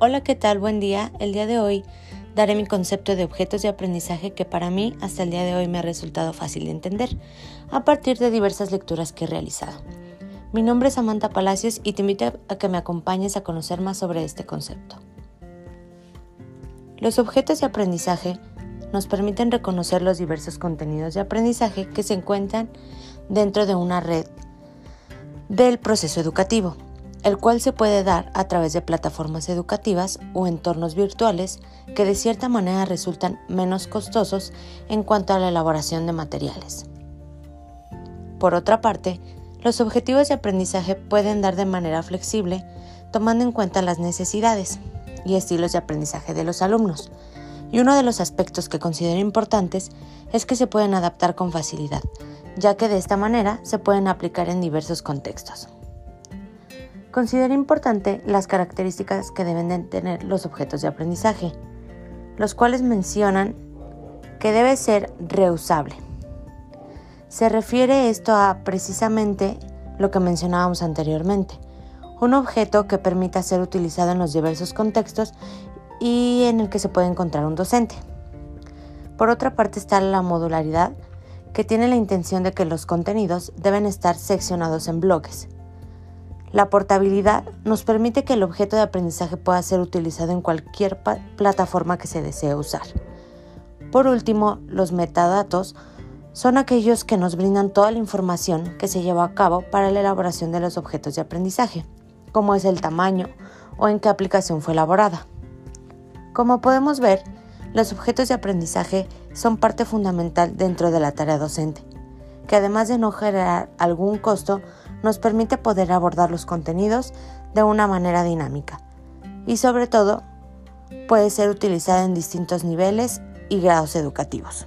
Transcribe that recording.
Hola, ¿qué tal? Buen día. El día de hoy daré mi concepto de objetos de aprendizaje que para mí hasta el día de hoy me ha resultado fácil de entender a partir de diversas lecturas que he realizado. Mi nombre es Samantha Palacios y te invito a que me acompañes a conocer más sobre este concepto. Los objetos de aprendizaje nos permiten reconocer los diversos contenidos de aprendizaje que se encuentran dentro de una red del proceso educativo el cual se puede dar a través de plataformas educativas o entornos virtuales que de cierta manera resultan menos costosos en cuanto a la elaboración de materiales. Por otra parte, los objetivos de aprendizaje pueden dar de manera flexible tomando en cuenta las necesidades y estilos de aprendizaje de los alumnos, y uno de los aspectos que considero importantes es que se pueden adaptar con facilidad, ya que de esta manera se pueden aplicar en diversos contextos. Considero importante las características que deben tener los objetos de aprendizaje, los cuales mencionan que debe ser reusable. Se refiere esto a precisamente lo que mencionábamos anteriormente, un objeto que permita ser utilizado en los diversos contextos y en el que se puede encontrar un docente. Por otra parte está la modularidad, que tiene la intención de que los contenidos deben estar seccionados en bloques, la portabilidad nos permite que el objeto de aprendizaje pueda ser utilizado en cualquier plataforma que se desee usar. Por último, los metadatos son aquellos que nos brindan toda la información que se lleva a cabo para la elaboración de los objetos de aprendizaje, como es el tamaño o en qué aplicación fue elaborada. Como podemos ver, los objetos de aprendizaje son parte fundamental dentro de la tarea docente, que además de no generar algún costo, nos permite poder abordar los contenidos de una manera dinámica y sobre todo puede ser utilizada en distintos niveles y grados educativos.